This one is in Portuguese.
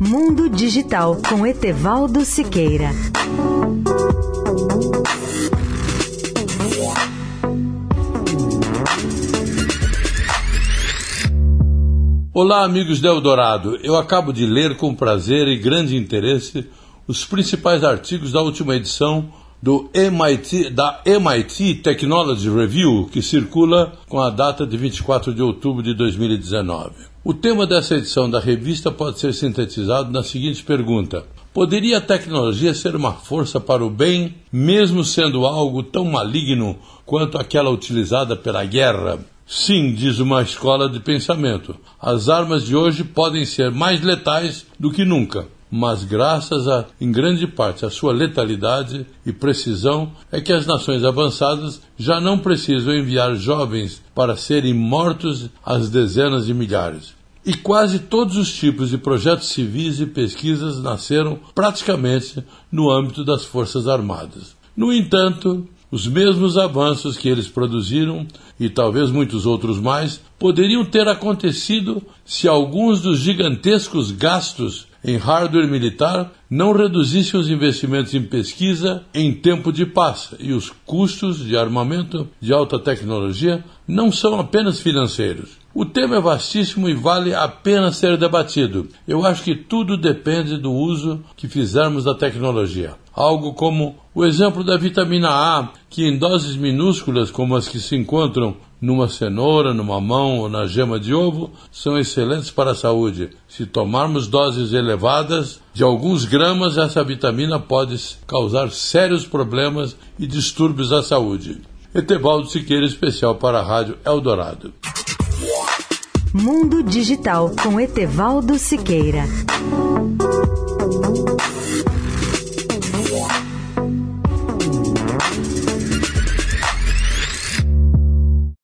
Mundo Digital com Etevaldo Siqueira. Olá, amigos de Eldorado. Eu acabo de ler com prazer e grande interesse os principais artigos da última edição do MIT, da MIT Technology Review, que circula com a data de 24 de outubro de 2019. O tema dessa edição da revista pode ser sintetizado na seguinte pergunta: Poderia a tecnologia ser uma força para o bem, mesmo sendo algo tão maligno quanto aquela utilizada pela guerra? Sim, diz uma escola de pensamento. As armas de hoje podem ser mais letais do que nunca, mas graças a, em grande parte, à sua letalidade e precisão, é que as nações avançadas já não precisam enviar jovens para serem mortos às dezenas de milhares. E quase todos os tipos de projetos civis e pesquisas nasceram praticamente no âmbito das Forças Armadas. No entanto, os mesmos avanços que eles produziram, e talvez muitos outros mais, poderiam ter acontecido se alguns dos gigantescos gastos em hardware militar não reduzissem os investimentos em pesquisa em tempo de paz. E os custos de armamento de alta tecnologia não são apenas financeiros. O tema é vastíssimo e vale a pena ser debatido. Eu acho que tudo depende do uso que fizermos da tecnologia. Algo como o exemplo da vitamina A, que em doses minúsculas, como as que se encontram numa cenoura, numa mão ou na gema de ovo, são excelentes para a saúde. Se tomarmos doses elevadas de alguns gramas, essa vitamina pode causar sérios problemas e distúrbios à saúde. Etevaldo Siqueira, especial para a Rádio Eldorado. Mundo Digital com Etevaldo Siqueira.